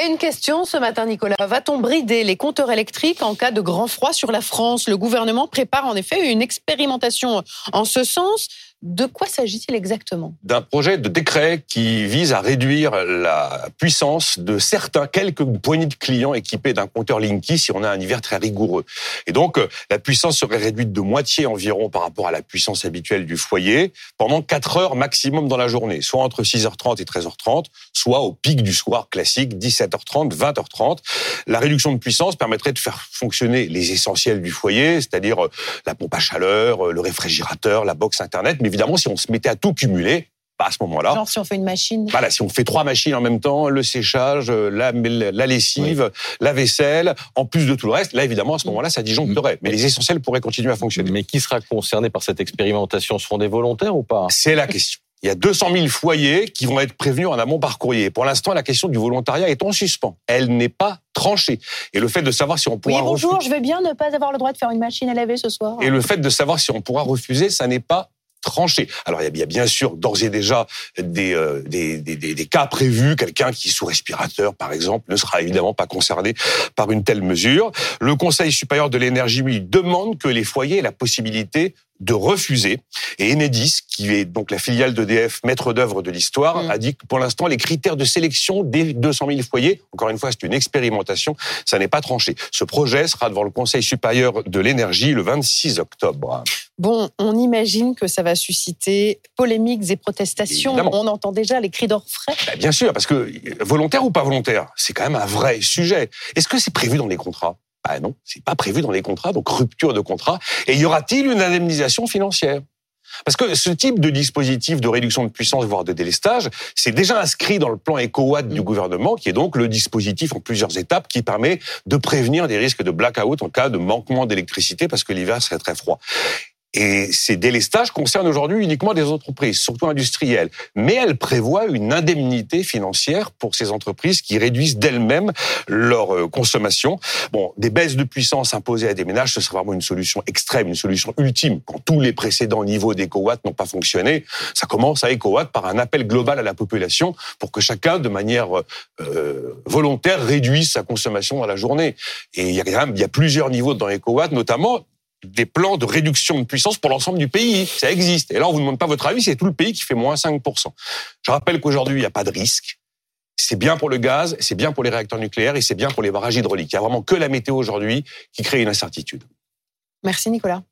Et une question ce matin, Nicolas. Va-t-on brider les compteurs électriques en cas de grand froid sur la France? Le gouvernement prépare en effet une expérimentation en ce sens. De quoi s'agit-il exactement? D'un projet de décret qui vise à réduire la puissance de certains, quelques poignées de clients équipés d'un compteur Linky si on a un hiver très rigoureux. Et donc, euh, la puissance serait réduite de moitié environ par rapport à la puissance habituelle du foyer pendant 4 heures maximum dans la journée, soit entre 6h30 et 13h30, soit au pic du soir classique, 17h30, 20h30. La réduction de puissance permettrait de faire fonctionner les essentiels du foyer, c'est-à-dire euh, la pompe à chaleur, euh, le réfrigérateur, la box Internet, évidemment, si on se mettait à tout cumuler, bah, à ce moment-là. Genre si on fait une machine. Voilà, si on fait trois machines en même temps, le séchage, euh, la, la lessive, la vaisselle, en plus de tout le reste, là évidemment à ce moment-là ça disjoncterait. Mais les essentiels pourraient continuer à fonctionner. Mais qui sera concerné par cette expérimentation? Seront des volontaires ou pas? C'est la question. Il y a 200 000 foyers qui vont être prévenus en amont par courrier. Pour l'instant, la question du volontariat est en suspens. Elle n'est pas tranchée. Et le fait de savoir si on pourra... Oui, bonjour, je vais bien ne pas avoir le droit de faire une machine à laver ce soir. Et le fait de savoir si on pourra refuser, ça n'est pas tranché. Alors il y a bien sûr d'ores et déjà des, euh, des, des, des, cas prévus. Quelqu'un qui est sous respirateur, par exemple, ne sera évidemment pas concerné par une telle mesure. Le Conseil supérieur de l'énergie, lui, demande que les foyers aient la possibilité de refuser. Et Enedis, qui est donc la filiale d'EDF, maître d'œuvre de l'histoire, mm. a dit que pour l'instant, les critères de sélection des 200 000 foyers, encore une fois, c'est une expérimentation, ça n'est pas tranché. Ce projet sera devant le Conseil supérieur de l'énergie le 26 octobre. Bon, on imagine que ça va susciter polémiques et protestations. On entend déjà les cris d'orfraie. Bah, bien sûr, parce que volontaire ou pas volontaire, c'est quand même un vrai sujet. Est-ce que c'est prévu dans les contrats? Ah non, c'est pas prévu dans les contrats, donc rupture de contrat. Et y aura-t-il une indemnisation financière? Parce que ce type de dispositif de réduction de puissance, voire de délestage, c'est déjà inscrit dans le plan EcoWatt du mm. gouvernement, qui est donc le dispositif en plusieurs étapes qui permet de prévenir des risques de blackout en cas de manquement d'électricité parce que l'hiver serait très froid. Et ces délestages concernent aujourd'hui uniquement des entreprises, surtout industrielles. Mais elles prévoient une indemnité financière pour ces entreprises qui réduisent d'elles-mêmes leur euh, consommation. Bon, des baisses de puissance imposées à des ménages, ce serait vraiment une solution extrême, une solution ultime. Quand tous les précédents niveaux d'EcoWatt n'ont pas fonctionné, ça commence à EcoWatt par un appel global à la population pour que chacun, de manière euh, volontaire, réduise sa consommation dans la journée. Et il y a il y a plusieurs niveaux dans EcoWatt, notamment des plans de réduction de puissance pour l'ensemble du pays. Ça existe. Et là, on vous demande pas votre avis, c'est tout le pays qui fait moins 5%. Je rappelle qu'aujourd'hui, il n'y a pas de risque. C'est bien pour le gaz, c'est bien pour les réacteurs nucléaires et c'est bien pour les barrages hydrauliques. Il n'y a vraiment que la météo aujourd'hui qui crée une incertitude. Merci Nicolas.